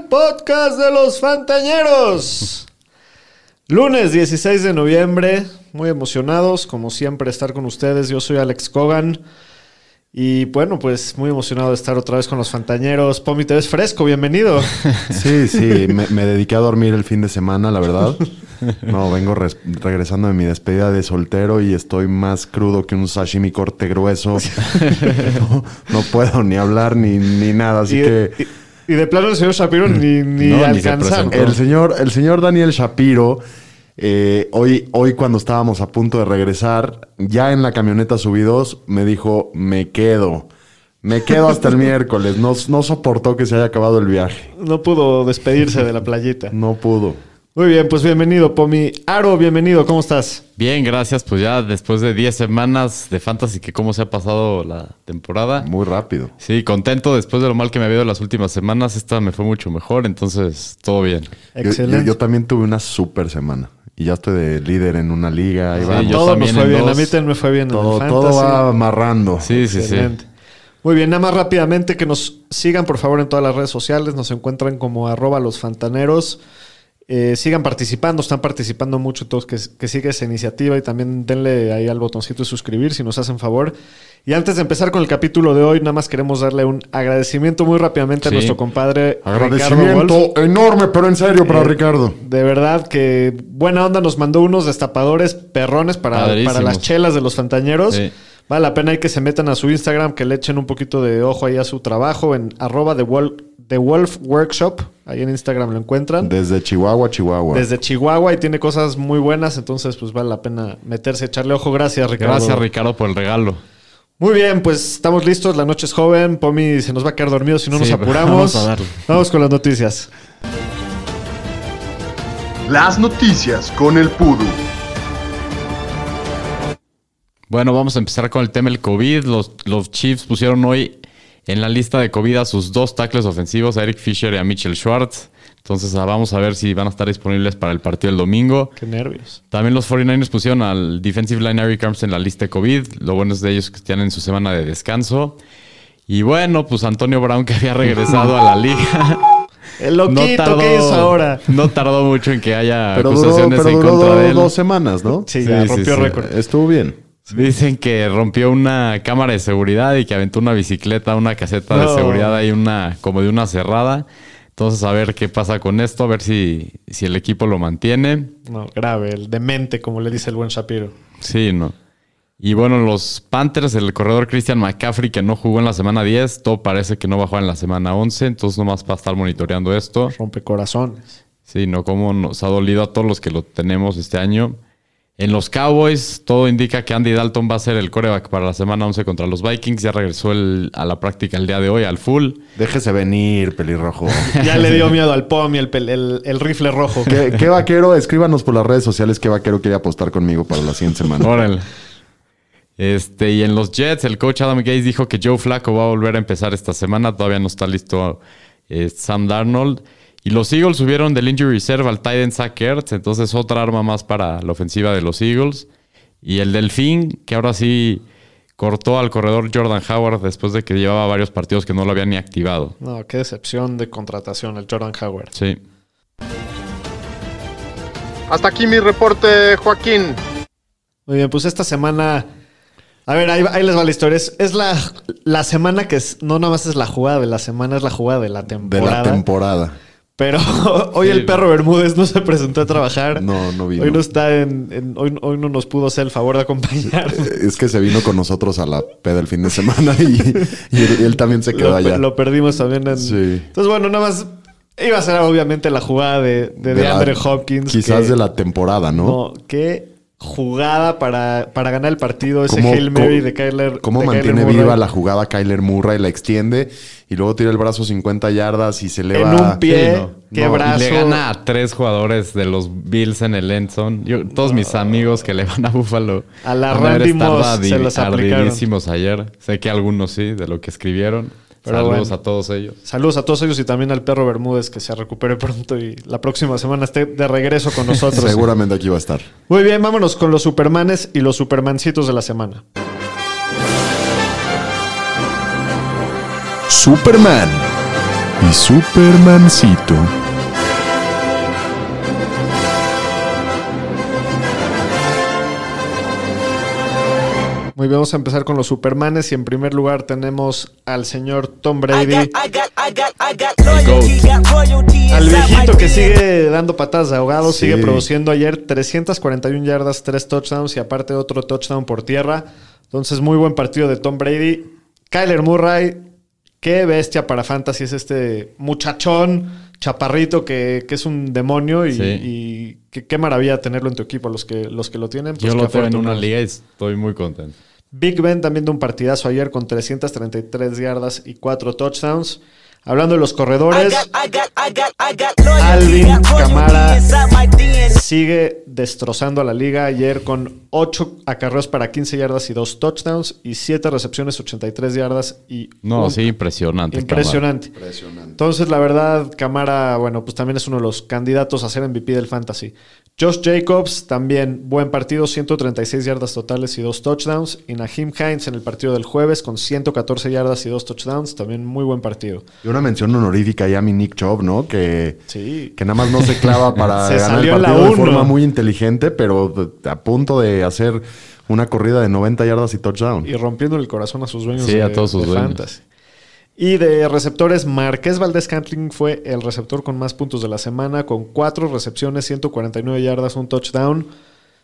Podcast de los Fantañeros. Lunes 16 de noviembre, muy emocionados, como siempre, estar con ustedes. Yo soy Alex Cogan. Y bueno, pues muy emocionado de estar otra vez con los Fantañeros. Pomi, te ves fresco, bienvenido. Sí, sí, me, me dediqué a dormir el fin de semana, la verdad. No, vengo res- regresando de mi despedida de soltero y estoy más crudo que un sashimi corte grueso. No, no puedo ni hablar ni, ni nada, así y, que... y- y de plano el señor Shapiro ni, ni No, ni se alcanzamos. presentó. El señor, el señor Daniel Shapiro, eh, hoy, hoy cuando estábamos a punto de regresar, ya en la camioneta subidos, me dijo, me quedo. Me quedo hasta el miércoles. No, no soportó que se haya acabado el viaje. No pudo despedirse de la playita. No pudo. Muy bien, pues bienvenido, Pomi. Aro, bienvenido, ¿cómo estás? Bien, gracias. Pues ya después de 10 semanas de Fantasy, que cómo se ha pasado la temporada. Muy rápido. Sí, contento después de lo mal que me había ido las últimas semanas. Esta me fue mucho mejor, entonces todo bien. Yo- Yo, Excelente. yo también tuve una super semana. Y ya estoy de líder en una liga. Sí, todo también fue en bien. dos. A mí también me fue bien todo, en el todo va amarrando. Sí, sí, sí. Excelente. Muy bien, nada más rápidamente que nos sigan por favor en todas las redes sociales. Nos encuentran como arroba los fantaneros. Eh, sigan participando, están participando mucho todos que, que siga esa iniciativa y también denle ahí al botoncito de suscribir si nos hacen favor. Y antes de empezar con el capítulo de hoy, nada más queremos darle un agradecimiento muy rápidamente a nuestro compadre Ricardo. Agradecimiento enorme, pero en serio, para Eh, Ricardo. De verdad que buena onda nos mandó unos destapadores perrones para, para las chelas de los fantañeros. Sí. Vale la pena ahí que se metan a su Instagram, que le echen un poquito de ojo ahí a su trabajo en arroba Wolf, The Wolf Workshop. Ahí en Instagram lo encuentran. Desde Chihuahua, Chihuahua. Desde Chihuahua y tiene cosas muy buenas, entonces pues vale la pena meterse, echarle ojo. Gracias, Ricardo. Gracias, Ricardo, por el regalo. Muy bien, pues estamos listos. La noche es joven. Pomi se nos va a quedar dormido si no nos Sí, apuramos. vamos a. Vamos con las noticias. Las noticias con el Pudu. Bueno, vamos a empezar con el tema del COVID. Los, los Chiefs pusieron hoy en la lista de COVID a sus dos tackles ofensivos, a Eric Fisher y a Mitchell Schwartz. Entonces ah, vamos a ver si van a estar disponibles para el partido del domingo. Qué nervios. También los 49ers pusieron al defensive line Eric Armstead en la lista de COVID. Lo bueno es de ellos que están en su semana de descanso. Y bueno, pues Antonio Brown que había regresado a la liga. El loquito, ¿qué hizo ahora? no tardó mucho en que haya pero duró, acusaciones pero en duró contra de él. dos semanas, ¿no? Sí, Sí, ya sí, rompió sí. récord. Estuvo bien. Dicen que rompió una cámara de seguridad y que aventó una bicicleta, una caseta No. de seguridad ahí una, como de una cerrada. Entonces a ver qué pasa con esto, a ver si, si el equipo lo mantiene. No, grave, el demente, como le dice el buen Shapiro. Sí, no. Y bueno, los Panthers, el corredor Christian McCaffrey, que no jugó en la semana 10, todo parece que no va a jugar en la semana 11, entonces nomás para estar monitoreando esto. Rompe corazones. Sí, no, como nos ha dolido a todos los que lo tenemos este año. En los Cowboys, todo indica que Andy Dalton va a ser el coreback para la semana 11 contra los Vikings. Ya regresó el- a la práctica el día de hoy, al full. Déjese venir, pelirrojo. Ya le dio miedo al POM y el, pel- el- el rifle rojo. ¿Qué, qué vaquero? Escríbanos por las redes sociales qué vaquero quiere apostar conmigo para la siguiente semana. Órale. Este, y en los Jets, el coach Adam Gates dijo que Joe Flacco va a volver a empezar esta semana. Todavía no está listo eh, Sam Darnold. Y los Eagles subieron del injury reserve al Titan Zach Ertz, entonces otra arma más para la ofensiva de los Eagles. Y el Delfín, que ahora sí cortó al corredor Jordan Howard después de que llevaba varios partidos que no lo habían ni activado. No, qué decepción de contratación el Jordan Howard. Sí. Hasta aquí mi reporte, Joaquín. Muy bien, pues esta semana... A ver, ahí, ahí les va la historia. Es, es la, la semana que es, no nada más es la jugada de la semana, es la jugada de la De temporada. la temporada. Pero hoy Sí. el perro Bermúdez no se presentó a trabajar. No, no vino. Hoy no está en, en- hoy, hoy no nos pudo hacer el favor de acompañar. Es que se vino con nosotros a la peda el fin de semana y, y él, también se quedó lo, allá. lo perdimos también en. Sí. Entonces, bueno, nada más iba a ser obviamente la jugada de, de, De DeAndre Hopkins. Quizás que- de la temporada, ¿no? No, qué jugada para, para ganar el partido, ese ¿Cómo- Hail Mary de Kyler. ¿Cómo de Kyler mantiene Murray. viva la jugada Kyler Murray? La extiende y luego tira el brazo 50 yardas y se eleva. En un pie, Sí, no. qué No, brazo. Le gana a tres jugadores de los Bills en el endzone. Yo, todos mis amigos que le van a Buffalo A la Randy Moss se los aplicaron. ayer. Sé que algunos sí, de lo que escribieron. Pero Saludos bueno. a todos ellos. Saludos a todos ellos y también al perro Bermúdez que se recupere pronto y la próxima semana esté de regreso con nosotros. Seguramente aquí va a estar. Muy bien, vámonos con los Supermanes y los Supermancitos de la semana. Superman y Supermancito. Muy bien, vamos a empezar con los Supermanes y en primer lugar tenemos al señor Tom Brady, al viejito que sigue dando patadas de ahogado, Sí. sigue produciendo ayer 341 yardas, 3 touchdowns y aparte otro touchdown por tierra. Entonces, muy buen partido de Tom Brady. Kyler Murray, qué bestia para Fantasy es este muchachón, chaparrito que, que es un demonio y, Sí. y que- qué maravilla tenerlo en tu equipo, los que, los que lo tienen. pues Yo lo tengo en una liga y estoy muy contento. Big Ben también de un partidazo ayer con 333 yardas y 4 touchdowns. Hablando de los corredores, Alvin Kamara sigue destrozando a la liga ayer con 8 acarreos para 15 yardas y 2 touchdowns y 7 recepciones, 83 yardas y No, un- sí, impresionante. impresionante. Entonces, la verdad, Camara, bueno, pues también es uno de los candidatos a ser MVP del Fantasy. Josh Jacobs, también buen partido, 136 yardas totales y 2 touchdowns. Y Naheem Hines en el partido del jueves con 114 yardas y 2 touchdowns, también muy buen partido. Y una mención honorífica ahí a mi Nick Chubb, ¿no? Que, Sí. que nada más no se clava para Se ganar el partido de forma muy inteligente, pero a punto de hacer una corrida de 90 yardas y touchdown. Y rompiendo el corazón a sus dueños Sí, de, a todos sus dueños. Fantasy. Y de receptores, Marqués Valdés Cantling fue el receptor con más puntos de la semana, con 4 recepciones, 149 yardas, un touchdown.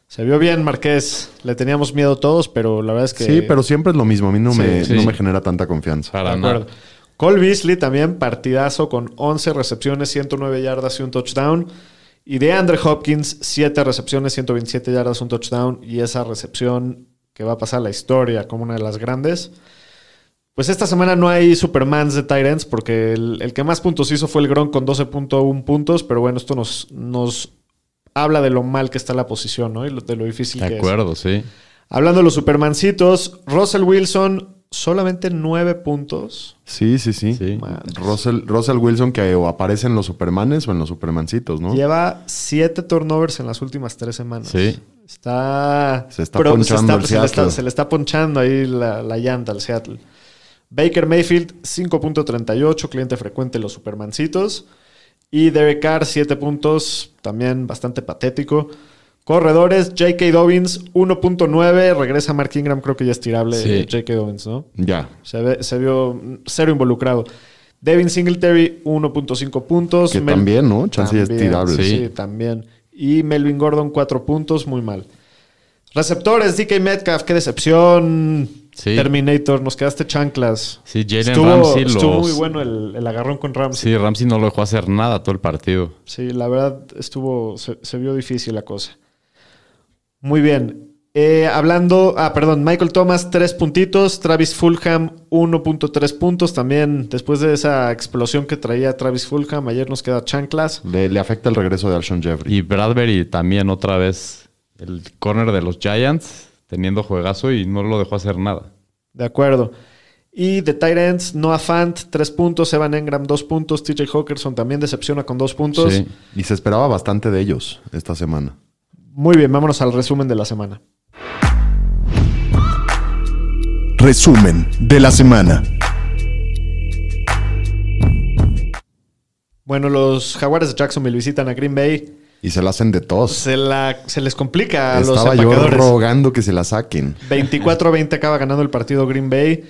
Se vio bien, Marqués. Le teníamos miedo todos, pero la verdad es que. Sí, pero siempre es lo mismo. A mí no, Sí, me, sí. no me genera tanta confianza. Para De nada. acuerdo. Cole Beasley también, partidazo con 11 recepciones, 109 yardas y un touchdown. Y de Andre Hopkins, 7 recepciones, 127 yardas, un touchdown. Y esa recepción que va a pasar a la historia como una de las grandes. Pues esta semana no hay Supermans de Tyrants porque el, el que más puntos hizo fue el Gron con 12.1 puntos. Pero bueno, esto nos, nos habla de lo mal que está la posición, ¿no? Y lo- de lo difícil que De es. acuerdo, sí. Hablando de los Supermancitos, Russell Wilson, solamente 9 puntos. Sí, sí, sí. Russell, Russell Wilson que o aparece en los Supermanes o en los Supermancitos, ¿no? Lleva siete turnovers en las últimas tres semanas. Sí. Está. Se está ponchando el se, le está, se le está ponchando ahí la, la llanta al Seattle. Baker Mayfield, 5.38, cliente frecuente de los Supermancitos. Y Derek Carr, 7 puntos, también bastante patético. Corredores, J.K. Dobbins, 1.9. Regresa Mark Ingram, creo que ya es tirable Sí. J.K. Dobbins, ¿no? Ya. Se, ve- se vio cero involucrado. Devin Singletary, 1.5 puntos. Que Mel- también, ¿no? Chance es También, tirable. Sí, Sí. también. Y Melvin Gordon, 4 puntos, muy mal. Receptores, DK Metcalf, qué decepción. Sí. Terminator, nos quedaste chanclas. Sí, Jalen Estuvo, Ramsey estuvo los- muy bueno el, el agarrón con Ramsey. Sí, Ramsey no lo dejó hacer nada todo el partido. Sí, la verdad estuvo, se, se vio difícil la cosa. Muy bien. Eh, hablando, ah, perdón, Michael Thomas, tres puntitos. Travis Fulham, 1.3 puntos. También después de esa explosión que traía Travis Fulham, ayer nos queda chanclas. Le, le afecta el regreso de Alshon Jeffrey. Y Bradbury también otra vez el corner de los Giants teniendo juegazo y no lo dejó hacer nada. De acuerdo. Y de Tyrants, Noah Fant, 3 puntos. Evan Engram, 2 puntos. TJ Hawkinson también decepciona con 2 puntos. Sí. Y se esperaba bastante de ellos esta semana. Muy bien, vámonos al resumen de la semana. Resumen de la semana. Bueno, los Jaguares de Jacksonville visitan a Green Bay. Y se la hacen de tos. Se, la, se les complica a los Estaba yo rogando que se la saquen. 24-20 acaba ganando el partido Green Bay.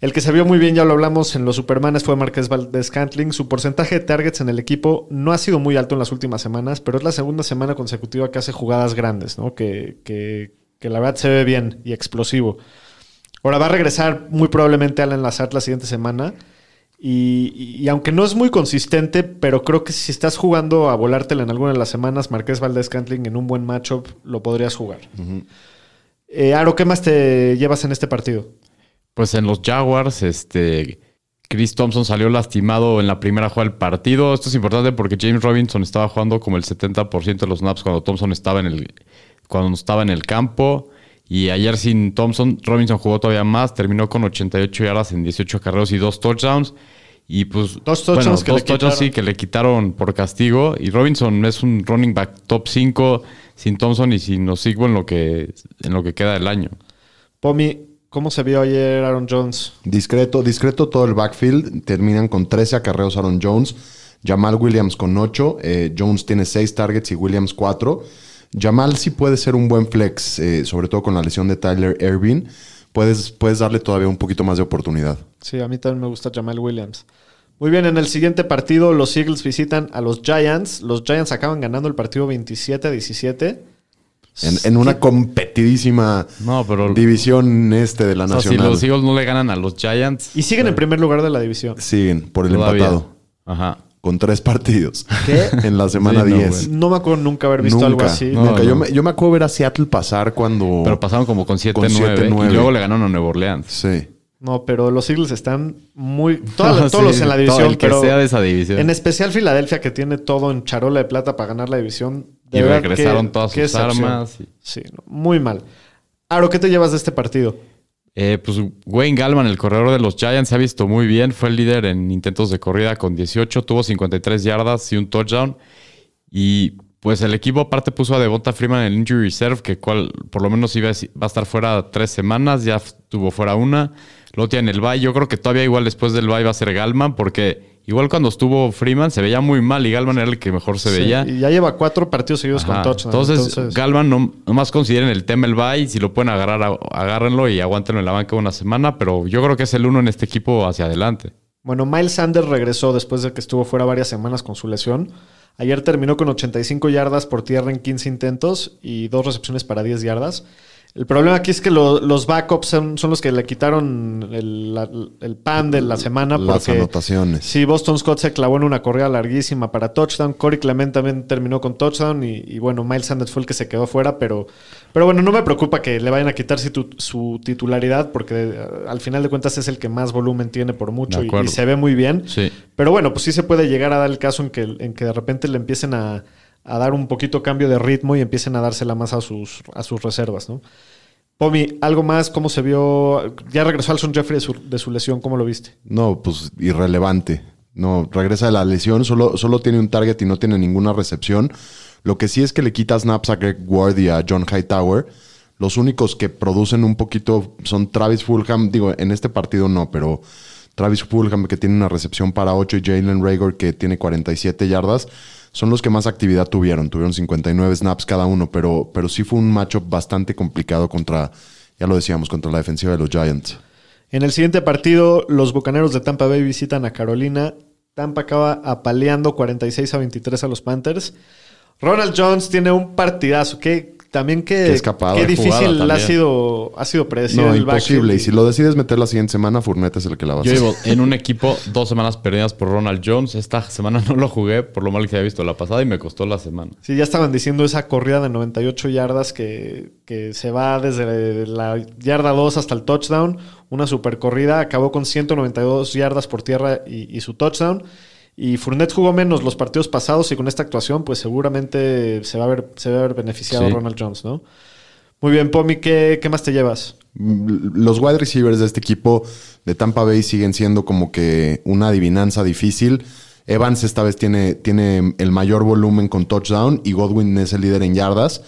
El que se vio muy bien, ya lo hablamos en los Supermanes, fue Marqués Valdez Cantling. Su porcentaje de targets en el equipo no ha sido muy alto en las últimas semanas, pero es la segunda semana consecutiva que hace jugadas grandes, ¿no? Que, que, que la verdad se ve bien y explosivo. Ahora va a regresar muy probablemente Alan Lazard la siguiente semana. Y, y aunque no es muy consistente, pero creo que si estás jugando a volártela en alguna de las semanas, Marqués Valdés Cantling en un buen matchup, lo podrías jugar. Eh, Aro, ¿qué más te llevas en este partido? Pues en los Jaguars, este. Chris Thompson salió lastimado en la primera jugada del partido. Esto es importante porque James Robinson estaba jugando como el 70% de los snaps cuando Thompson estaba en el, cuando estaba en el campo. Y ayer sin Thompson, Robinson jugó todavía más. Terminó con 88 yardas en 18 carreros y dos touchdowns. Y pues. Dos touchdowns que dos le touchdowns sí quitaron. que le quitaron por castigo. Y Robinson es un running back top 5 sin Thompson y sin Osigbo en lo que, en lo que queda del año. Pomi, ¿cómo se vio ayer Aaron Jones? Discreto, discreto todo el backfield. Terminan con 13 acarreos Aaron Jones. Jamal Williams con 8. eh, Jones tiene 6 targets y Williams 4. Jamal sí puede ser un buen flex, eh, sobre todo con la lesión de Tyler Irving. Puedes, puedes darle todavía un poquito más de oportunidad. Sí, a mí también me gusta Jamal Williams. Muy bien, en el siguiente partido los Eagles visitan a los Giants. Los Giants acaban ganando el partido 27 a 17. En, en una competidísima No, pero. división este de la o sea, si nacional. los Eagles no le ganan a los Giants. Y siguen en primer lugar de la división. Siguen por el todavía. empatado. Ajá. Con tres partidos. ¿Qué? en la semana Sí, no, 10. güey. No me acuerdo nunca haber visto nunca, algo así. No, nunca. Yo, me, yo me acuerdo ver a Seattle pasar cuando. Pero pasaron como con 7-9 Con 7-9. y luego le ganaron a Nueva Orleans. Sí. No, pero los Eagles están muy... todos Sí, los en la todo división, el que pero sea de esa división. en especial Filadelfia que tiene todo en charola de plata para ganar la división. De Y regresaron qué- todas qué sus excepción. armas y- Sí, no, muy mal. Aro, ¿qué te llevas de este partido? Eh, pues Wayne Gallman, el corredor de los Giants, se ha visto muy bien. Fue el líder en intentos de corrida con 18. Tuvo 53 yardas y un touchdown. Y pues el equipo aparte puso a Devonta Freeman en el injury reserve, que cual, por lo menos iba a, va a estar fuera tres semanas. Ya estuvo fuera una. Luego tiene el bye. Yo creo que todavía igual después del bye va a ser Gallman, porque igual cuando estuvo Freeman se veía muy mal y Gallman era el que mejor se Sí, veía. Y ya lleva cuatro partidos seguidos Ajá. con touchdown. Entonces, Entonces, Galvan no, nomás consideren el tema el bye. Si lo pueden agarrar, agárrenlo y aguántenlo en la banca una semana. Pero yo creo que es el uno en este equipo hacia adelante. Bueno, Miles Sanders regresó después de que estuvo fuera varias semanas con su lesión. Ayer terminó con 85 yardas por tierra en 15 intentos y dos recepciones para 10 yardas. El problema aquí es que lo- los backups son, son los que le quitaron el, la- el pan de la semana. Las porque anotaciones. Sí, Boston Scott se clavó en una corrida larguísima para touchdown. Corey Clement también terminó con touchdown. Y, y bueno, Miles Sanders fue el que se quedó fuera. Pero, pero bueno, no me preocupa que le vayan a quitar su, su titularidad porque eh, al final de cuentas es el que más volumen tiene por mucho y, y se ve muy bien. Sí. Pero bueno, pues sí se puede llegar a dar el caso en que, en que de repente le empiecen a, a dar un poquito cambio de ritmo y empiecen a dársela más a sus, a sus reservas, ¿no? Pomi, ¿algo más? ¿Cómo se vio? Ya regresó Alson Jeffrey de su, de su lesión, ¿cómo lo viste? No, pues irrelevante. No, regresa de la lesión, solo, solo tiene un target y no tiene ninguna recepción. Lo que sí es que le quita snaps a Greg Ward y a John Hightower. Los únicos que producen un poquito son Travis Fulham. Digo, en este partido no, pero Travis Fulham que tiene una recepción para 8 y Jalen Rager que tiene 47 yardas. Son los que más actividad tuvieron. Tuvieron 59 snaps cada uno, pero, pero sí fue un matchup bastante complicado contra, ya lo decíamos, contra la defensiva de los Giants. En el siguiente partido, los Bucaneros de Tampa Bay visitan a Carolina. Tampa acaba apaleando 46 a 23 a los Panthers. Ronald Jones tiene un partidazo. Que también que, Qué escapada qué de difícil ha sido, ha sido predecir No, el imposible. Y si lo decides meter la siguiente semana, Fournette es el que la va a Yo hacer. llevo en un equipo dos semanas perdidas por Ronald Jones. Esta semana no lo jugué por lo mal que había visto la pasada y me costó la semana. Sí, ya estaban diciendo esa corrida de 98 yardas que, que se va desde la yarda 2 hasta el touchdown. Una super corrida. Acabó con 192 yardas por tierra y, y su touchdown. Y Fournette jugó menos los partidos pasados y con esta actuación, pues seguramente se va a ver, se va a ver beneficiado Sí. Ronald Jones, ¿no? Muy bien, Pomi, ¿qué, qué más te llevas? Mm, Los wide receivers de este equipo de Tampa Bay siguen siendo como que una adivinanza difícil. Evans esta vez tiene, tiene el mayor volumen con touchdown y Godwin es el líder en yardas.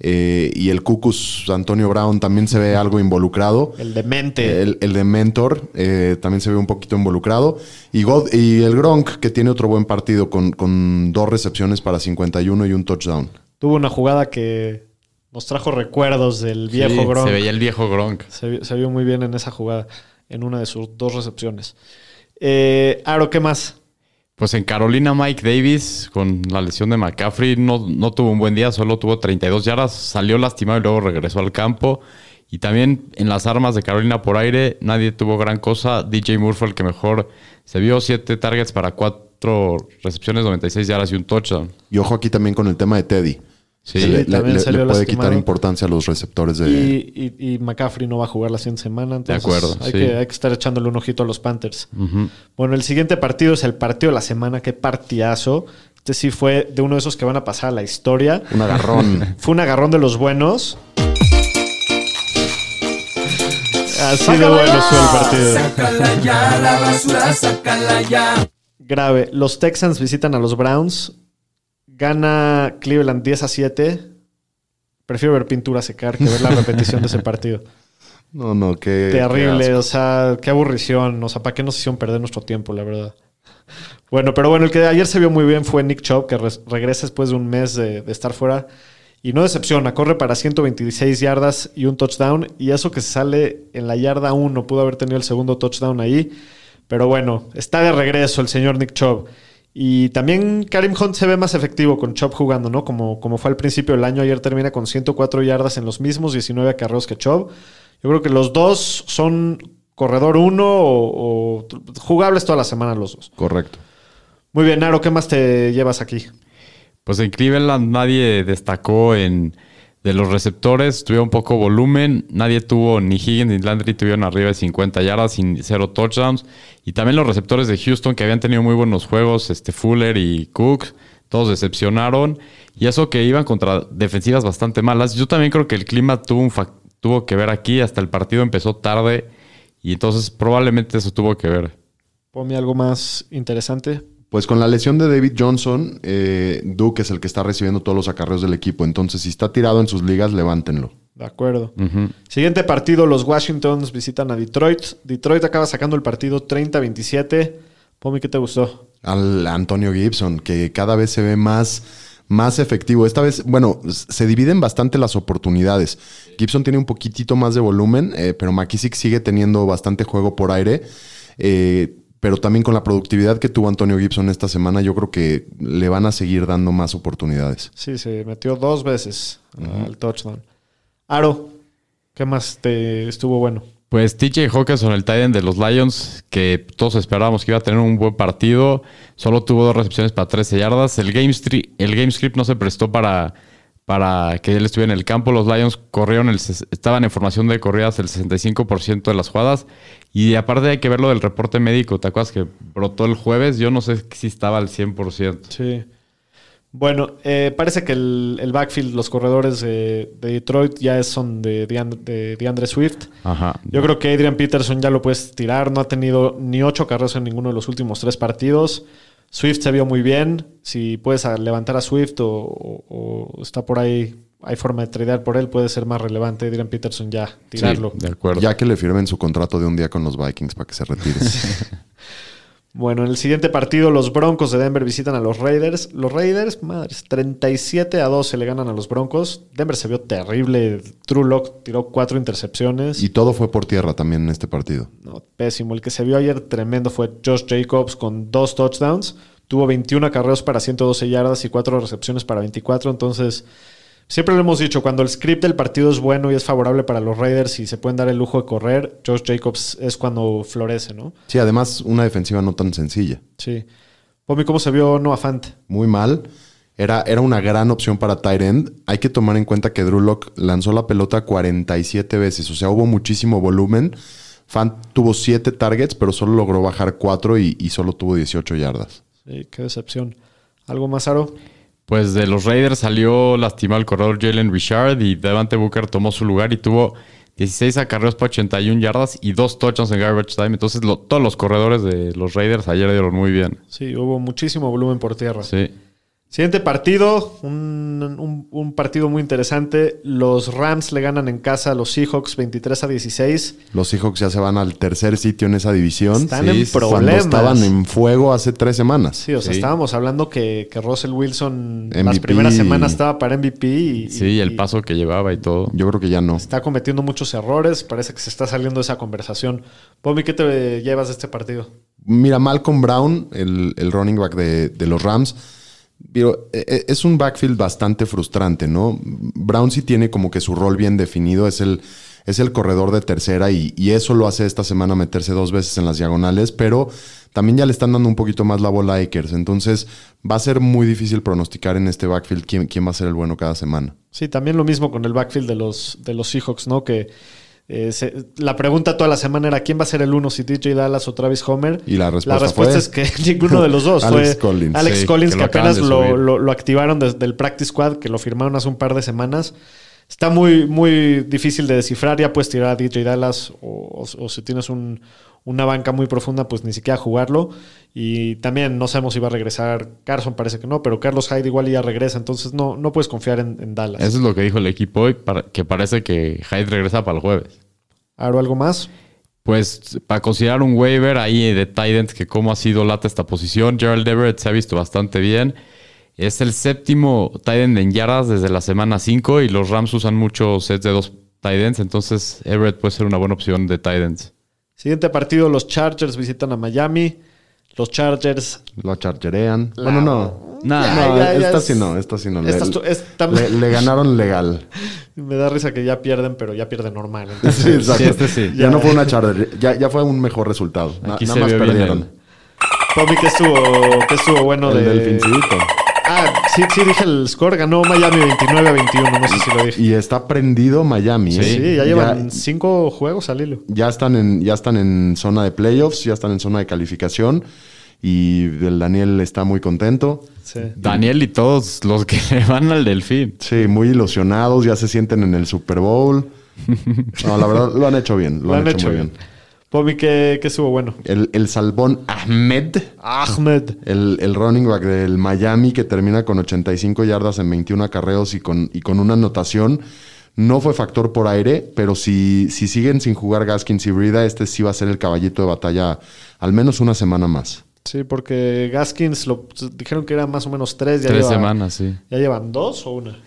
Eh, y el Cucus Antonio Brown también se ve algo involucrado. El demente. El, el de Mentor eh, también se ve un poquito involucrado. Y, God- y el Gronk, que tiene otro buen partido con, con dos recepciones para 51 y un touchdown. Tuvo una jugada que nos trajo recuerdos del viejo Sí, Gronk. Se veía el viejo Gronk. Se, vio- se vio muy bien en esa jugada, en una de sus dos recepciones. Eh, Aro, ¿qué más? Pues en Carolina, Mike Davis, con la lesión de McCaffrey, no, no tuvo un buen día, solo tuvo 32 yardas, salió lastimado y luego regresó al campo. Y también en las armas de Carolina por aire, nadie tuvo gran cosa. DJ Moore el que mejor se vio. Siete targets para cuatro recepciones, 96 yardas y un touchdown. Y ojo aquí también con el tema de Teddy. Sí, le, también le- salió le puede lastimado. quitar importancia a los receptores de... Y, y- y McCaffrey no va a jugar la siguiente semana. Entonces acuerdo, Hay, sí. que, hay que estar echándole un ojito a los Panthers. Bueno, el siguiente partido es el partido de la semana. Qué partidazo. Este sí fue de uno de esos que van a pasar a la historia. Un agarrón. Fue un agarrón de los buenos. Así de bueno estuvo el partido. Sácala ya, la basura, sácala ya. Grave. Los Texans visitan a los Browns. Gana Cleveland 10 a 7. Prefiero ver pintura secar que ver la repetición de ese partido. No, no, qué... Terrible, qué o sea, qué aburrición. O sea, ¿para qué nos hicieron perder nuestro tiempo, la verdad? Bueno, pero bueno, el que ayer se vio muy bien fue Nick Chubb, que res- regresa después de un mes de, de estar fuera. Y no decepciona, corre para 126 yardas y un touchdown. Y eso que se sale en la yarda 1, pudo haber tenido el segundo touchdown ahí. Pero bueno, está de regreso el señor Nick Chubb. Y también Karim Hunt se ve más efectivo con Chubb jugando, ¿no? Como, como fue al principio del año. Ayer termina con 104 yardas en los mismos 19 acarreos que Chubb. Yo creo que los dos son corredor 1 o, o jugables toda la semana los dos. Correcto. Muy bien, Naro, ¿qué más te llevas aquí? Pues en Cleveland nadie destacó en de los receptores, tuvieron poco volumen, nadie tuvo, ni Higgins ni Landry tuvieron arriba de 50 yardas sin cero touchdowns. Y también los receptores de Houston que habían tenido muy buenos juegos, este Fuller y Cook, todos decepcionaron. Y eso que iban contra defensivas bastante malas. Yo también creo que el clima tuvo, tuvo que ver aquí, hasta el partido empezó tarde y entonces probablemente eso tuvo que ver. Ponme algo más interesante. Pues con la lesión de David Johnson, eh, Duke es el que está recibiendo todos los acarreos del equipo. Entonces, si está tirado en sus ligas, levántenlo. De acuerdo. Siguiente partido, los Washingtons visitan a Detroit. Detroit acaba sacando el partido 30-27. Pomi, ¿qué te gustó? Al Antonio Gibson, que cada vez se ve más, más efectivo. Esta vez, bueno, se dividen bastante las oportunidades. Gibson tiene un poquitito más de volumen, eh, pero McKissick sigue teniendo bastante juego por aire. Eh, pero también con la productividad que tuvo Antonio Gibson esta semana, yo creo que le van a seguir dando más oportunidades. Sí, se metió dos veces al touchdown. Aro, ¿qué más te estuvo bueno? Pues TJ Hawkinson, el tight end de los Lions, que todos esperábamos que iba a tener un buen partido, solo tuvo dos recepciones para 13 yardas. El game, el game script no se prestó para, para que él estuviera en el campo. Los Lions corrieron, el, estaban en formación de corridas el 65% de las jugadas. Y aparte hay que ver lo del reporte médico. ¿Te acuerdas que brotó el jueves? Yo no sé si estaba al 100%. Sí. Bueno, eh, parece que el, el backfield, los corredores de, de Detroit ya son de, Deand- de DeAndre Swift. Ajá. Yo creo que Adrian Peterson ya lo puedes tirar. No ha tenido ni ocho carreras en ninguno de los últimos tres partidos. Swift se vio muy bien. Si puedes levantar a Swift o, o- o está por ahí, hay forma de tradear por él, puede ser más relevante. Adrian Peterson ya, tirarlo. Sí, de acuerdo. Ya que le firmen su contrato de un día con los Vikings para que se retire. Bueno, en el siguiente partido, los Broncos de Denver visitan a los Raiders. Los Raiders, madres, 37 a 12 le ganan a los Broncos. Denver se vio terrible. True Lock tiró cuatro intercepciones. y todo fue por tierra también en este partido. No, pésimo. El que se vio ayer tremendo fue Josh Jacobs con dos touchdowns. Tuvo 21 acarreos para 112 yardas y cuatro recepciones para 24. Entonces, siempre lo hemos dicho, cuando el script del partido es bueno y es favorable para los Raiders y se pueden dar el lujo de correr, Josh Jacobs es cuando florece, ¿no? Sí, además una defensiva no tan sencilla. Sí. Pomi, ¿cómo se vio Noah Fant? Muy mal. Era, era una gran opción para tight end. Hay que tomar en cuenta que Drew Lock lanzó la pelota 47 veces. O sea, hubo muchísimo volumen. Fant tuvo 7 targets, pero solo logró bajar 4 y, y solo tuvo 18 yardas. Sí, qué decepción. ¿Algo más, Aro? Pues de los Raiders salió lastimado el corredor Jalen Richard y Devante Booker tomó su lugar y tuvo 16 acarreos para 81 yardas y dos touchdowns en garbage time. Entonces lo- todos los corredores de los Raiders ayer dieron muy bien. Sí, hubo muchísimo volumen por tierra. Sí. Siguiente partido, un, un- un partido muy interesante. Los Rams le ganan en casa a los Seahawks 23 a 16. Los Seahawks ya se van al tercer sitio en esa división. Están Sí, en Cuando problemas. estaban en fuego hace tres semanas. Sí, o sea, Sí. estábamos hablando que, que Russell Wilson las MVP. primeras semanas estaba para MVP y, Sí, y- el paso que llevaba y todo. Yo creo que ya no. está cometiendo muchos errores. Parece que se está saliendo de esa conversación. Pomi, ¿qué te llevas de este partido? Mira, Malcolm Brown, el, el running back de, de los Rams, digo, e- e- es un backfield bastante frustrante, ¿no? Brown sí tiene como que su rol bien definido, es el, es el corredor de tercera y, y eso lo hace esta semana meterse dos veces en las diagonales, pero también ya le están dando un poquito más la bola a Akers. Entonces va a ser muy difícil pronosticar en este backfield quién, quién va a ser el bueno cada semana. Sí, también lo mismo con el backfield de los, de los Seahawks, ¿no? Que eh, se- la pregunta toda la semana era quién va a ser el uno, si DJ Dallas o Travis Homer. Y la respuesta fue- es que ninguno de los dos. Alex fue Collins. Alex Sí, Collins, que que, lo acaban apenas lo, lo- lo activaron desde el Practice Squad, que lo firmaron hace un par de semanas. Está muy, muy difícil de descifrar. Ya puedes tirar a DJ Dallas o, o- o si tienes un- una banca muy profunda, pues ni siquiera jugarlo. Y también no sabemos si va a regresar Carson, parece que no, pero Carlos Hyde igual ya regresa. Entonces no, no puedes confiar en, en Dallas. Eso es lo que dijo el equipo hoy, que parece que Hyde regresa para el jueves. ¿Aro algo más? Pues para considerar un waiver ahí de Titans, que cómo ha sido lata esta posición, Gerald Everett se ha visto bastante bien. Es el séptimo Titan en yardas desde la semana 5 y los Rams usan muchos sets de dos Titans, entonces Everett puede ser una buena opción de Titans. Siguiente partido, los Chargers visitan a Miami. Los Chargers. Lo charcherean. Bueno, no. Nah, No, ya, ya esta es- sí no, esta sí no. Le, esta es tu- es tam- le- le ganaron legal. Me da risa que ya pierden, pero ya pierden normal. Sí, exacto. Sí, este sí. Ya, Ya. no fue una charger, ya, ya fue un mejor resultado. Na- Aquí nada se más vio bien perdieron. Pomi, ¿qué estuvo, qué estuvo bueno El de. delfincito. Sí, sí, dije el score. Ganó Miami 29 a 21. No sé si lo dije. Y está prendido Miami. Sí, ¿eh? ya llevan cinco juegos al hilo. ya están en, ya están en zona de playoffs, ya están en zona de calificación. Y el Daniel está muy contento. Sí. Daniel y todos los que van al Delfín. Sí, muy ilusionados, ya se sienten en el Super Bowl. No, la verdad, lo han hecho bien. Lo, han, hecho, muy bien. Pomi, ¿qué, qué estuvo bueno? El, el Salbón Ahmed, Ahmed. el, el running back del Miami, que termina con 85 yardas en 21 acarreos y con, y con una anotación, no fue factor por aire, pero si, si siguen sin jugar Gaskins y Brida, este sí va a ser el caballito de batalla al menos una semana más. Sí, porque Gaskins lo dijeron que era más o menos tres. Ya Tres lleva- semanas, sí. ¿Ya llevan dos o una?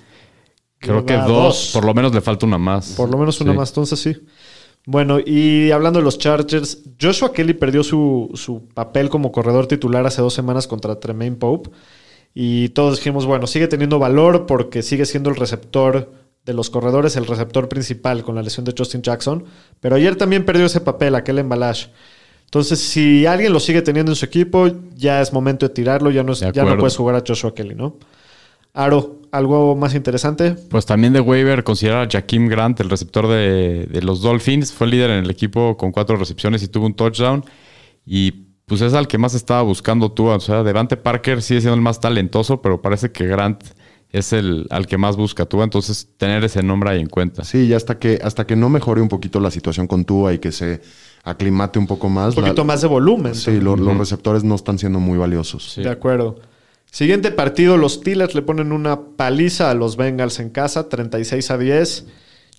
Creo que dos, por lo menos le falta una más. Por lo menos una Sí. más, entonces sí. Bueno, y hablando de los Chargers, Joshua Kelly perdió su, su papel como corredor titular hace dos semanas contra Tremaine Pope. Y todos dijimos, bueno, sigue teniendo valor porque sigue siendo el receptor de los corredores, el receptor principal con la lesión de Justin Jackson. Pero ayer también perdió ese papel, aquel embalaje. Entonces, si alguien lo sigue teniendo en su equipo, ya es momento de tirarlo, ya no, es- ya no puedes jugar a Joshua Kelly, ¿no? Aro, ¿algo más interesante? Pues también de waiver considerar a Jaquim Grant, el receptor de, de los Dolphins. Fue líder en el equipo con cuatro recepciones y tuvo un touchdown. Y pues es al que más estaba buscando tú. O sea, Devante Parker sigue siendo el más talentoso, pero parece que Grant es el al que más busca tú. Entonces, tener ese nombre ahí en cuenta. Sí, y hasta que, hasta que no mejore un poquito la situación con Tua y que se aclimate un poco más. Un poquito la- más de volumen. Sí, lo- los receptores no están siendo muy valiosos. Sí. De acuerdo. Siguiente partido, los Steelers le ponen una paliza a los Bengals en casa, 36 a 10.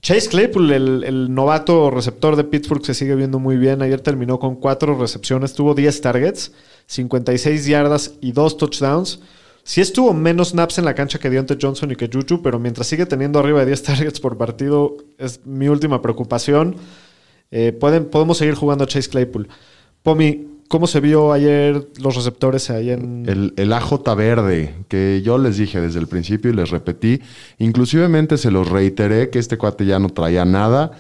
Chase Claypool, el, novato receptor de Pittsburgh, se sigue viendo muy bien. Ayer terminó con cuatro recepciones, tuvo 10 targets, 56 yardas y dos touchdowns. Sí estuvo menos snaps en la cancha que Deontay Johnson y que Juju, pero mientras sigue teniendo arriba de 10 targets por partido, es mi última preocupación. Eh, pueden, podemos seguir jugando a Chase Claypool. Pomi, ¿cómo se vio ayer los receptores ahí en... El, el AJ verde, que yo les dije desde el principio y les repetí, inclusivemente se los reiteré que este cuate ya no traía nada,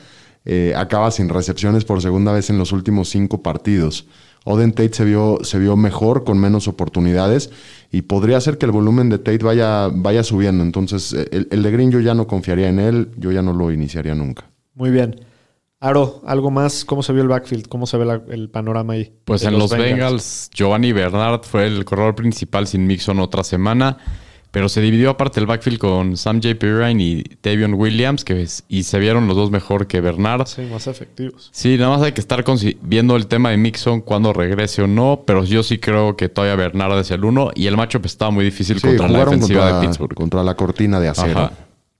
eh, acaba sin recepciones por segunda vez en los últimos cinco partidos. Oden Tate se vio, se vio mejor, con menos oportunidades, y podría ser que el volumen de Tate vaya, vaya subiendo. Entonces, eh, el, el de Green yo ya no confiaría en él, yo ya no lo iniciaría nunca. Muy bien. Aro, ¿algo más? ¿Cómo se vio el backfield? ¿Cómo se ve la- el panorama ahí? Pues en los Bengals, Giovanni Bernard fue el corredor principal sin Mixon otra semana, pero se dividió aparte el backfield con Sam J. Pirine y Tavion Williams, que es- y se vieron los dos mejor que Bernard. Sí, más efectivos. Sí, nada más hay que estar viendo el tema de Mixon cuando regrese o no, pero yo sí creo que todavía Bernard es el uno y el matchup estaba muy difícil Sí, contra la defensiva contra, de Pittsburgh. contra la cortina de acero. Ajá.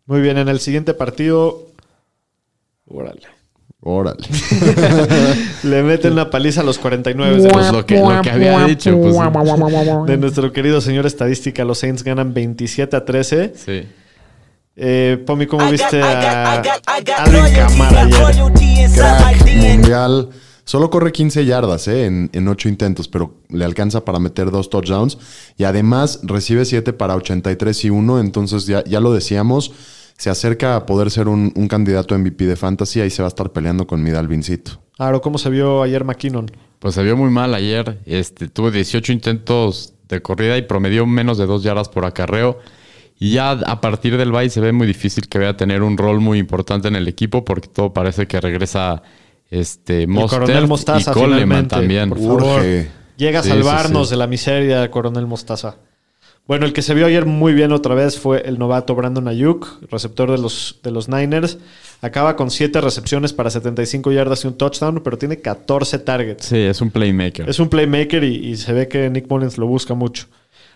Muy bien, en el siguiente partido... Órale. Órale. Le meten una paliza a los 49 de, Pues lo que, lo que había dicho, pues de nuestro querido señor estadística. Los Saints ganan 27 a 13. sí. Eh, Pomi, ¿cómo viste a Alvin Kamara ayer? Crack mundial. Solo corre 15 yardas ¿eh? en, en 8 intentos, pero le alcanza para meter dos touchdowns. Y además recibe 7 para 83 y 1. Entonces ya, ya lo decíamos. Se acerca a poder ser un, un candidato a MVP de fantasy, ahí se va a estar peleando con mi Dalvincito. Aro, ¿cómo se vio ayer McKinnon? Pues se vio muy mal ayer. Este, tuvo 18 intentos de corrida y promedió menos de dos yardas por acarreo. Y ya a partir del bye se ve muy difícil que vaya a tener un rol muy importante en el equipo porque todo parece que regresa este Coronel Mostert y Mostaza, Coleman finalmente. también. Por favor. Urge. Llega a Sí, salvarnos sí, sí. de la miseria, Coronel Mostaza. Bueno, el que se vio ayer muy bien otra vez fue el novato Brandon Ayuk, receptor de los, de los Niners. Acaba con 7 recepciones para 75 yardas y un touchdown, pero tiene 14 targets. Sí, es un playmaker. Es un playmaker y, y se ve que Nick Mullins lo busca mucho.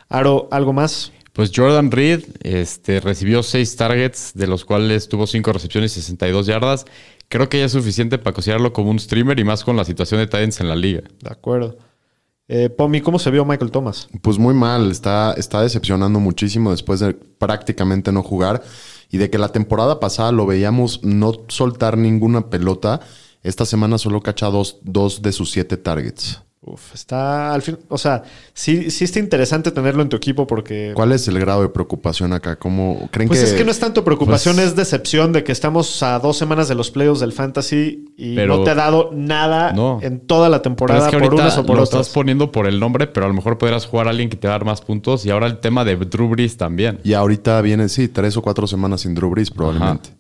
Aro, ¿algo más? Pues Jordan Reed este, recibió seis targets, de los cuales tuvo cinco recepciones y 62 yardas. Creo que ya es suficiente para considerarlo como un streamer y más con la situación de Titans en la liga. De acuerdo. Eh, Pomi, ¿cómo se vio Michael Thomas? Pues muy mal, está, está decepcionando muchísimo después de prácticamente no jugar y de que la temporada pasada lo veíamos no soltar ninguna pelota. Esta semana solo cacha dos, dos de sus siete targets. Uf, está al fin, o sea, sí, sí está interesante tenerlo en tu equipo porque ¿Cuál es el grado de preocupación acá? ¿Cómo creen Pues que, es que no es tanto preocupación, Pues- es decepción de que estamos a dos semanas de los playoffs del fantasy y Pero- no te ha dado nada No. en toda la Pero temporada es que por unas o por lo otras. estás poniendo por el nombre, pero a lo mejor podrás jugar a alguien que te va a dar más puntos. Y ahora el tema de Drew Brees también. Y ahorita viene, sí, tres o cuatro semanas sin Drew Brees probablemente.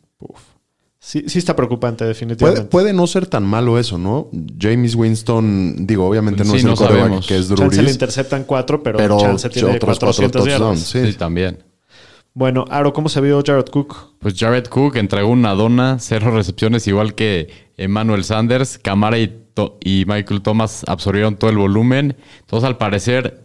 Sí, sí está preocupante, definitivamente. puede no ser tan malo eso, ¿no? James Winston, digo, obviamente no Sí, es el no que es Drew Chance le interceptan cuatro, pero, pero Chance tiene otros cuatro 400 touchdowns. yardas. Sí. Sí, también. Bueno, Aro, ¿cómo se vio Jared Cook? Pues Jared Cook entregó una dona, cero recepciones, igual que Emmanuel Sanders. Camara y, Michael Thomas absorbieron todo el volumen. Entonces, al parecer,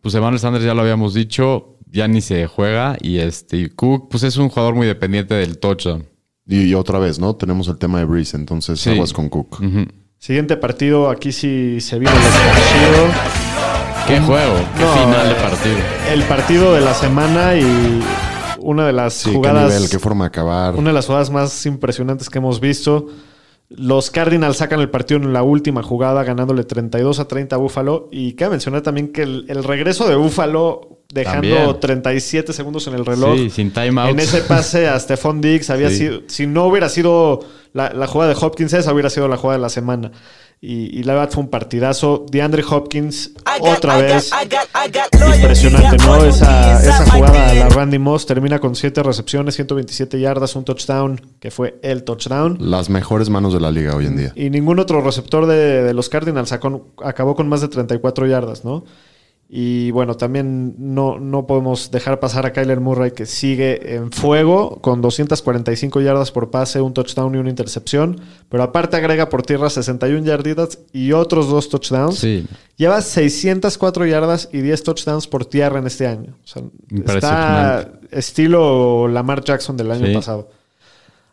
pues Emmanuel Sanders ya lo habíamos dicho, ya ni se juega. Y este y Cook, pues es un jugador muy dependiente del touchdown. Y, y otra vez, ¿no? Tenemos el tema de Breeze, entonces Sí. aguas con Cook. Siguiente partido, aquí sí se vino el estallido. Qué juego, qué No, final de eh, partido. El partido de la semana y una de las Sí, qué jugadas... nivel, qué forma de acabar. Una de las jugadas más impresionantes que hemos visto. Los Cardinals sacan el partido en la última jugada, ganándole 32 a 30 a Buffalo. Y cabe mencionar también que el, el regreso de Buffalo, dejando También. 37 segundos en el reloj. Sí, sin timeouts. En ese pase a Stephon Diggs había Sí. sido. Si no hubiera sido la, la jugada de Hopkins, esa hubiera sido la jugada de la semana. Y, y la verdad fue un partidazo. DeAndre Hopkins, otra vez. Impresionante, ¿no? Esa, esa jugada a la Randy Moss termina con 7 recepciones, 127 yardas, un touchdown, que fue el touchdown. Las mejores manos de la liga hoy en día. Y ningún otro receptor de, de los Cardinals sacó- acabó con más de 34 yardas, ¿no? Y bueno, también no, no podemos dejar pasar a Kyler Murray, que sigue en fuego con 245 yardas por pase, un touchdown y una intercepción. Pero aparte agrega por tierra 61 yarditas y otros dos touchdowns. Sí. Lleva 604 yardas y 10 touchdowns por tierra en este año. O sea, está estilo Lamar Jackson del año Sí. pasado.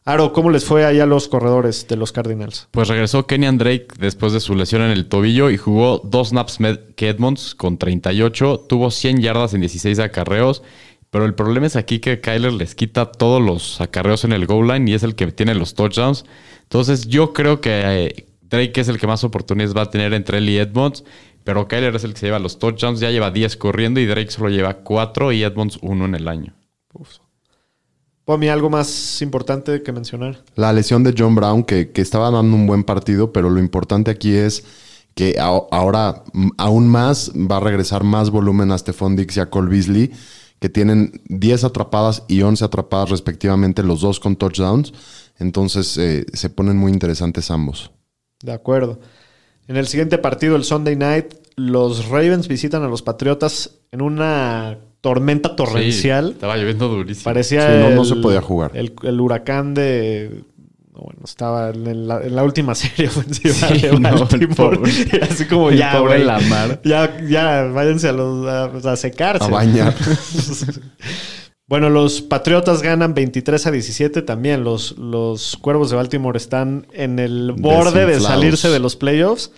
Aro, ¿cómo les fue ahí a los corredores de los Cardinals? Pues regresó Kenyan Drake después de su lesión en el tobillo y jugó dos snaps med- que Edmonds con 38. Tuvo 100 yardas en 16 acarreos. Pero el problema es aquí que Kyler les quita todos los acarreos en el goal line y es el que tiene los touchdowns. Entonces yo creo que eh, Drake es el que más oportunidades va a tener entre él y Edmonds. Pero Kyler es el que se lleva los touchdowns. Ya lleva 10 corriendo y Drake solo lleva 4 y Edmonds 1 en el año. Pomi, ¿algo más importante que mencionar? La lesión de John Brown, que, que estaba dando un buen partido, pero lo importante aquí es que a- ahora aún más va a regresar más volumen a Stephon Dix y a Cole Beasley, que tienen 10 atrapadas y 11 atrapadas respectivamente, los dos con touchdowns. Entonces eh, se ponen muy interesantes ambos. De acuerdo. En el siguiente partido, el Sunday Night, los Ravens visitan a los Patriotas en una tormenta torrencial. Sí, estaba lloviendo durísimo. Parecía Sí, no- no el- se podía jugar. El, el huracán de. no, Bueno, estaba en la, en la última serie ofensiva Sí, de no, el Baltimore. pobre. Y así como El ya, pobre güey, Lamar. Ya, ya, váyanse a, los, a, a secarse. A bañar. Bueno, los Patriotas ganan 23 a 17 también. Los, los Cuervos de Baltimore están en el borde de salirse de los playoffs.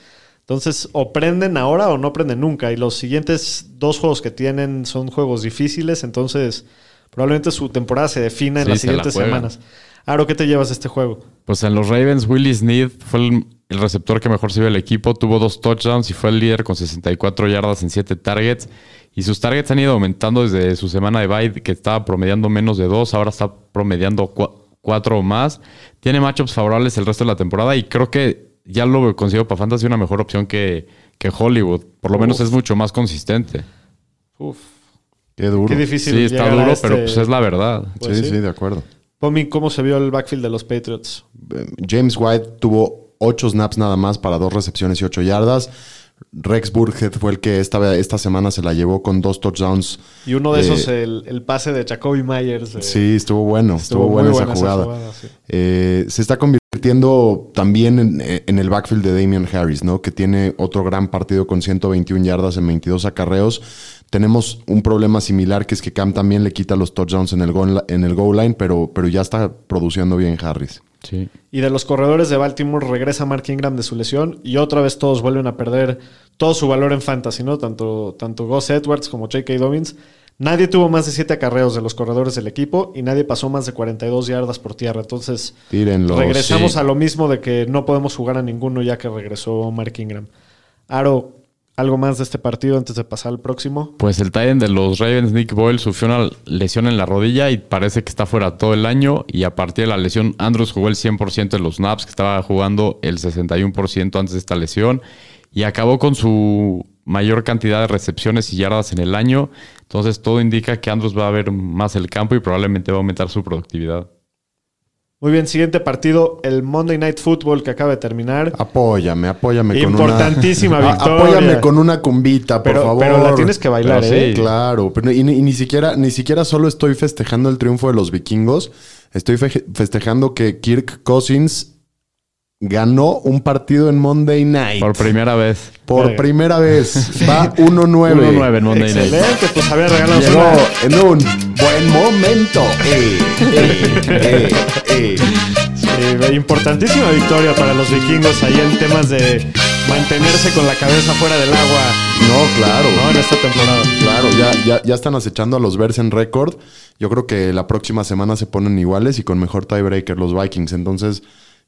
Entonces, o prenden ahora o no prenden nunca. Y los siguientes dos juegos que tienen son juegos difíciles. Entonces, probablemente su temporada se defina en Sí, las se siguientes semanas. Aro, ¿qué te llevas de este juego? Pues en los Ravens, Willie Sneed fue el, el receptor que mejor vio el equipo. Tuvo dos touchdowns y fue el líder con 64 yardas en 7 targets. Y sus targets han ido aumentando desde su semana de bye, que estaba promediando menos de dos, ahora está promediando cua- cuatro o más. Tiene matchups favorables el resto de la temporada y creo que ya lo considero para Fantasy una mejor opción que, que Hollywood. Por lo menos es mucho más consistente. Uf, Qué duro. qué difícil. Sí, está duro, este- pero pues es la verdad. Pues sí, sí. sí, de acuerdo. Pomi, ¿cómo se vio el backfield de los Patriots? Eh, James White tuvo ocho snaps nada más para dos recepciones y ocho yardas. Rex Burkhead fue el que esta, esta semana se la llevó con dos touchdowns. Y uno de Eh, esos, el, el pase de Jacoby Myers. eh, Sí, estuvo bueno, estuvo, buena, esa buena esa jugada. jugada, sí. Eh, se está convirtiendo también en, en el backfield de Damian Harris, ¿no? Que tiene otro gran partido con 121 yardas en 22 acarreos. Tenemos un problema similar que es que Cam también le quita los touchdowns en el goal, en el goal line, pero, pero ya está produciendo bien Harris. Sí. Y de los corredores de Baltimore regresa Mark Ingram de su lesión y otra vez todos vuelven a perder todo su valor en fantasy, ¿no? Tanto, tanto Gus Edwards como J.K. Dobbins. Nadie tuvo más de 7 acarreos de los corredores del equipo y nadie pasó más de 42 yardas por tierra. Entonces, Tírenlo. regresamos sí. a lo mismo de que no podemos jugar a ninguno ya que regresó Mark Ingram. Aro, ¿algo más de este partido antes de pasar al próximo? Pues el Titan de los Ravens, Nick Boyle, sufrió una lesión en la rodilla y parece que está fuera todo el año. Y a partir de la lesión, Andrews jugó el 100% de los snaps, que estaba jugando el 61% antes de esta lesión. Y acabó con su mayor cantidad de recepciones y yardas en el año. Entonces todo indica que Andrews va a ver más el campo y probablemente va a aumentar su productividad. Muy bien, siguiente partido, el Monday Night Football que acaba de terminar. Apóyame, apóyame con una. Importantísima victoria. Apóyame con una cumbita, por pero, favor. pero la tienes que bailar, Pero ¿eh? sí. Claro, pero y, ni- y ni siquiera, ni siquiera solo estoy festejando el triunfo de los vikingos, estoy fe- festejando que Kirk Cousins ganó un partido en Monday Night. Por primera vez. Por primera vez. Va 1-9. 1-9 en Monday Night. Excelente, pues había regalado Llegó una. en un buen momento. Eh, eh, eh, eh. Sí, importantísima victoria para los vikingos ahí en temas de mantenerse con la cabeza fuera del agua No, claro. ¿no? en esta temporada. Claro, ya, ya, ya están acechando a los Bears en récord. Yo creo que la próxima semana se ponen iguales y con mejor tiebreaker los Vikings. Entonces,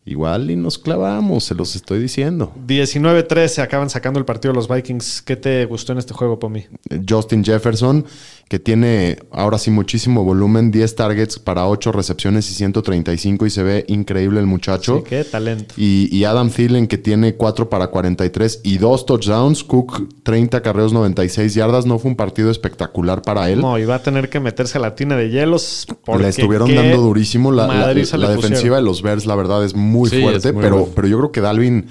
igual y nos clavamos, se los estoy diciendo. 19-3 se acaban sacando el partido los Vikings. ¿Qué te gustó en este juego, Pomi? Justin Jefferson, que tiene ahora sí muchísimo volumen, 10 targets para 8 recepciones y 135 y se ve increíble el muchacho. Sí, qué talento. Y, y Adam Thielen, que tiene 4 para 43 y 2 touchdowns. Cook, 30 carreos, 96 yardas. No fue un partido espectacular para él. No, va a tener que meterse a la tina de hielos. porque Le estuvieron dando durísimo. La, la- la defensiva de los Bears, la verdad, es muy Sí, fuerte. muy pero, pero yo creo que Dalvin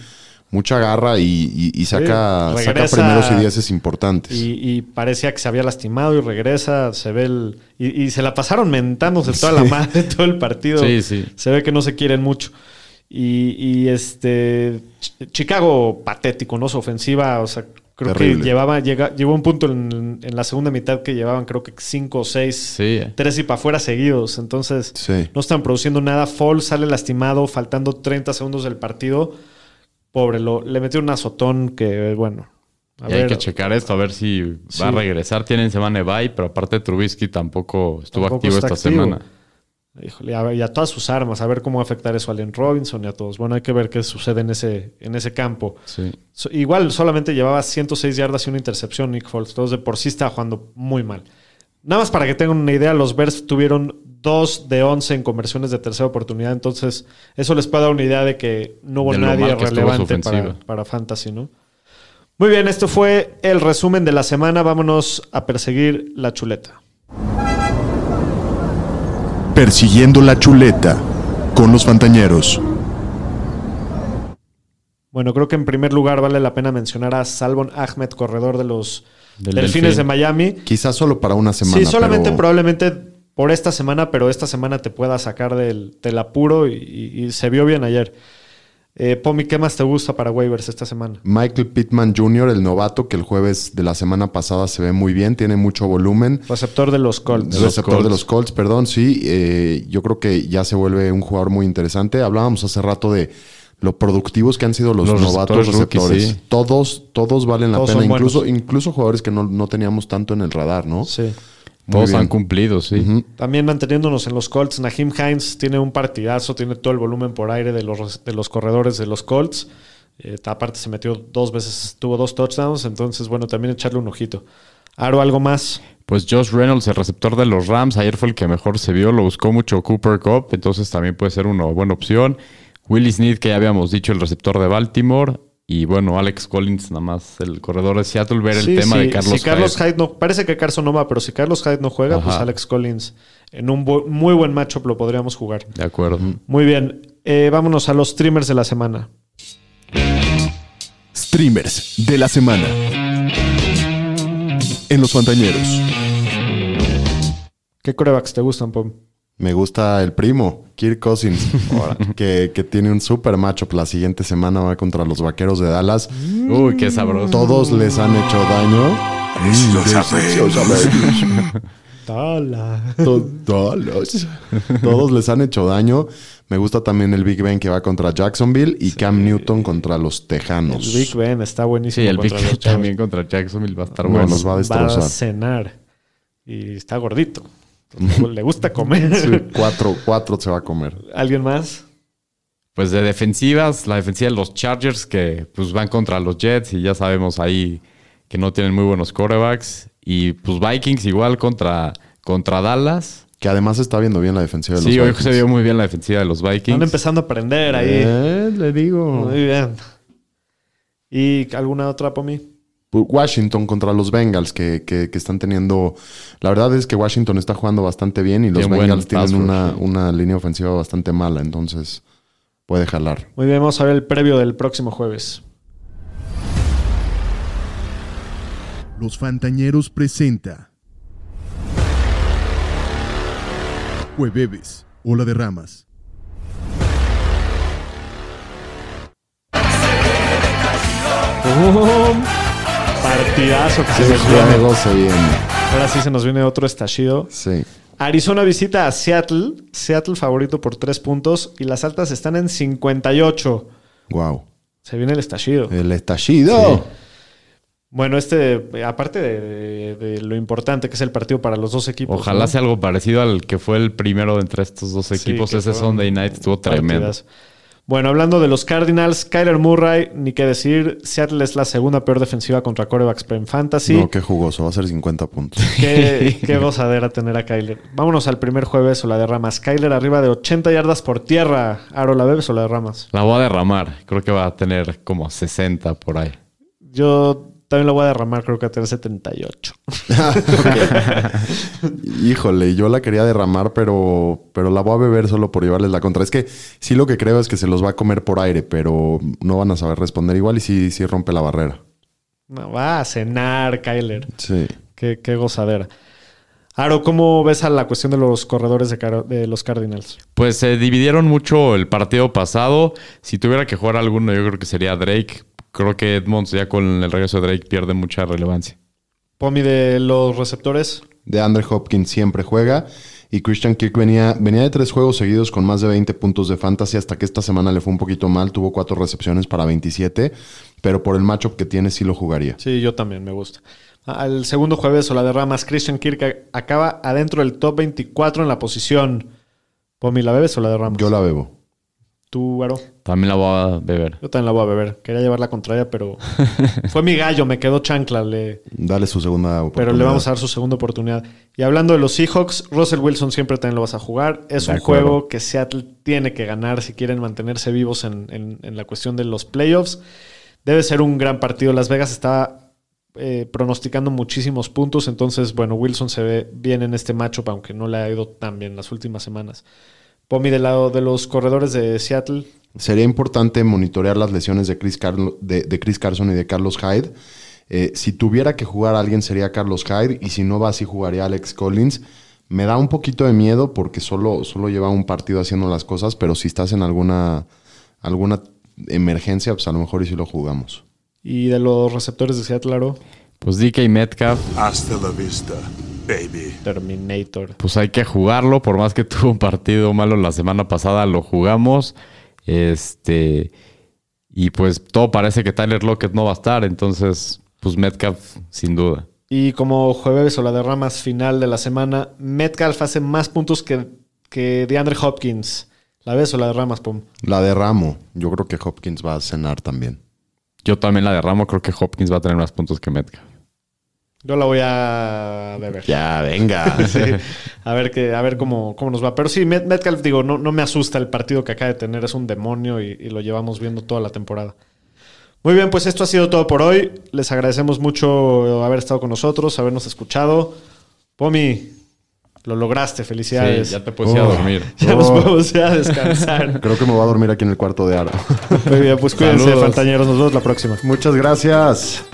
mucha garra y, y- y saca, Sí, saca primeros y dieces importantes. Y, y parecía que se había lastimado y regresa, se ve el... Y, y se la pasaron mentándose toda la madre todo el partido. Sí, sí. Se ve que no se quieren mucho. Y, y, este... Ch- Chicago patético, ¿no? Su ofensiva, o sea, creo Terrible. que llevaba, llega, llegó un punto en, en la segunda mitad que llevaban creo que cinco o seis, Sí. tres y para afuera seguidos. Entonces, Sí. no están produciendo nada. Fall sale lastimado, faltando 30 segundos del partido. Pobre, lo, le metió un azotón que, bueno... A Y hay que checar esto, a ver si va a regresar. Tienen semana de bye, pero aparte Trubisky tampoco estuvo Tampoco activo esta activo. semana. Híjole, a- y a todas sus armas, a ver cómo va a afectar eso a Allen Robinson y a todos. Bueno, hay que ver qué sucede en ese, en ese campo. Sí. So- igual solamente llevaba 106 yardas y una intercepción Nick Foles. Entonces de por sí estaba jugando muy mal. Nada más para que tengan una idea, los Bears tuvieron 2 de 11 en conversiones de tercera oportunidad. Entonces eso les puede dar una idea de que no hubo nadie relevante para, para Fantasy, ¿no? Muy bien, esto fue el resumen de la semana. Vámonos a perseguir la chuleta. Persiguiendo la chuleta con los Fantañeros. Bueno, creo que en primer lugar vale la pena mencionar a Salvon Ahmed, corredor de los Del Delfines Delfín. de Miami. Quizás solo para una semana. sí, solamente pero- probablemente por esta semana, pero esta semana te pueda sacar del, del apuro y, y- y se vio bien ayer. Eh, Pomi, ¿qué más te gusta para waivers esta semana? Michael Pittman Jr., el novato, que el jueves de la semana pasada se ve muy bien, tiene mucho volumen. Receptor de los Colts. De los receptor de los Colts, perdón, sí. eh, yo creo que ya se vuelve un jugador muy interesante. Hablábamos hace rato de lo productivos que han sido los, Los novatos receptores rookies, receptores. sí. Todos, todos valen la Todos pena, incluso, incluso jugadores que no, no teníamos tanto en el radar, ¿no? Sí. Todos han cumplido, sí. También manteniéndonos en los Colts, Naheem Hines tiene un partidazo, tiene todo el volumen por aire de los, de los corredores de los Colts. Eh, aparte se metió dos veces, tuvo dos touchdowns, entonces bueno, también echarle un ojito. Aro, ¿algo más? Pues Josh Reynolds, el receptor de los Rams, ayer fue el que mejor se vio, lo buscó mucho Cooper Cup, entonces también puede ser una buena opción. Willie Snead, que ya habíamos dicho, el receptor de Baltimore. Y bueno, Alex Collins, nada más el corredor de Seattle, ver el tema sí, de Carlos si Carlos Hyde. Hyde no, parece que Carson no va, pero si Carlos Hyde no juega, pues. Alex Collins en un bu- muy buen matchup lo podríamos jugar. De acuerdo. Muy bien, eh, vámonos a los streamers de la semana. Streamers de la semana. En los Fantañeros. ¿Qué corebacks te gustan, Pom? Me gusta el primo, Kirk Cousins, que, que tiene un super matchup la siguiente semana va contra los vaqueros de Dallas. Uy, qué sabroso. Todos les han hecho daño. Dallas. Todos les han hecho daño. Me gusta también el Big Ben que va contra Jacksonville y Cam Newton contra los Tejanos. El Big Ben está buenísimo. Sí, el Big Ben también contra Jacksonville va a estar No, bueno. nos va a Va a destrozar. cenar. Y está gordito. Le gusta comer. Sí, cuatro, cuatro se va a comer. ¿Alguien más? Pues de defensivas, la defensiva de los Chargers que pues van contra los Jets y ya sabemos ahí que no tienen muy buenos quarterbacks. Y pues Vikings igual contra, contra Dallas. Que además está viendo bien la defensiva de los Sí, hoy Vikings. se vio muy bien la defensiva de los Están Vikings. empezando a aprender ahí. Eh, le digo. Muy bien. ¿Y alguna otra, Pomi? Washington contra los Bengals que, que- que están teniendo... La verdad es que Washington está jugando bastante bien y los Bengals tienen una, sí. una línea ofensiva bastante mala, entonces puede jalar. Muy bien, vamos a ver el previo del próximo jueves. Los Fantañeros presenta. Jueves, Ola de Ramas. ¡Pum! Partidazo que se nos Ese viene. juego se viene. Ahora sí se nos viene otro estallido. Sí. Arizona visita a Seattle. Seattle favorito por 3 puntos. Y las altas están en 58. Wow. Se viene el estallido. El estallido. Bueno, este, aparte de, de lo importante que es el partido para los dos equipos. Ojalá ¿no? sea algo parecido al que fue el primero de entre estos dos equipos. Ese Sunday Night estuvo tremendo. partidas. Bueno, hablando de los Cardinals, Kyler Murray, ni qué decir. Seattle es la segunda peor defensiva contra corebacks en fantasy. No, qué jugoso. Va a ser 50 puntos. Qué, qué gozadera tener a Kyler. Vámonos al primer jueves o la derramas. Kyler arriba de 80 yardas por tierra. Aro, ¿la bebes o la derramas? La voy a derramar. Creo que va a tener como 60 por ahí. Yo también la voy a derramar, creo que a tener 78. Híjole, yo la quería derramar, pero, pero la voy a beber solo por llevarles la contra. Es que sí lo que creo es que se los va a comer por aire, pero no van a saber responder igual y sí, sí rompe la barrera. No, va a cenar, Kyler. Sí. Qué, qué gozadera. Aro, ¿cómo ves a la cuestión de los corredores de, de los Cardinals? Pues se dividieron mucho el partido pasado. Si tuviera que jugar alguno, yo creo que sería Drake. Creo que Edmonds ya con el regreso de Drake pierde mucha relevancia. Pomi de los receptores. De Andre Hopkins siempre juega. Y Christian Kirk venía, venía de tres juegos seguidos con más de 20 puntos de fantasy hasta que esta semana le fue un poquito mal. Tuvo cuatro recepciones para 27. Pero por el matchup que tiene sí lo jugaría. Sí, yo también me gusta. Al segundo jueves o la derramas, Christian Kirk acaba adentro del top 24 en la posición. Pomi, ¿la bebes o la derramas? Yo la bebo. ¿Tú, Aro? También la voy a beber. Yo también la voy a beber. Quería llevar la contraria, pero fue mi gallo, me quedó chancla. Le... Dale su segunda oportunidad. Pero le vamos a dar su segunda oportunidad. Y hablando de los Seahawks, Russell Wilson siempre también lo vas a jugar. Es De un acuerdo. juego que Seattle tiene que ganar si quieren mantenerse vivos en, en- en la cuestión de los playoffs. Debe ser un gran partido. Las Vegas está eh, pronosticando muchísimos puntos. Entonces, bueno, Wilson se ve bien en este matchup, aunque no le ha ido tan bien las últimas semanas. Pomi, del lado de los corredores de Seattle, Sería importante monitorear las lesiones de Chris, Carlo- de, de Chris Carson y de Carlos Hyde. Eh, si tuviera que jugar a alguien sería Carlos Hyde y si no va así jugaría Alex Collins. Me da un poquito de miedo porque solo, solo lleva un partido haciendo las cosas, pero si estás en alguna, alguna emergencia, pues a lo mejor y si lo jugamos. y de los receptores de Seattle, Aro, Pues DK Metcalf, Hasta la vista, baby. Terminator. pues hay que jugarlo. Por más que tuvo un partido malo la semana pasada, lo jugamos. Este. Y pues todo parece que Tyler Lockett no va a estar. Entonces, pues Metcalf, sin duda. Y como jueves o la derramas final de la semana, Metcalf hace más puntos que, que DeAndre Hopkins. ¿La ves o la derramas, Pum? La derramo. Yo creo que Hopkins va a cenar también. Yo también la derramo. Creo que Hopkins va a tener más puntos que Metcalf. Yo la voy a beber. Ya, venga. Sí. A ver, que, a ver cómo, cómo nos va. Pero sí, Met- Metcalf, digo, no, no me asusta el partido que acaba de tener. Es un demonio y, y lo llevamos viendo toda la temporada. Muy bien, pues esto ha sido todo por hoy. Les agradecemos mucho haber estado con nosotros, habernos escuchado. Pomi, lo lograste. Felicidades. Sí, ya te puedes ir a Oh. dormir. Ya nos Oh. podemos ir a descansar. Creo que me voy a dormir aquí en el cuarto de Ara. Muy bien, pues cuídense, Saludos. Fantañeros. Nos vemos la próxima. Muchas gracias.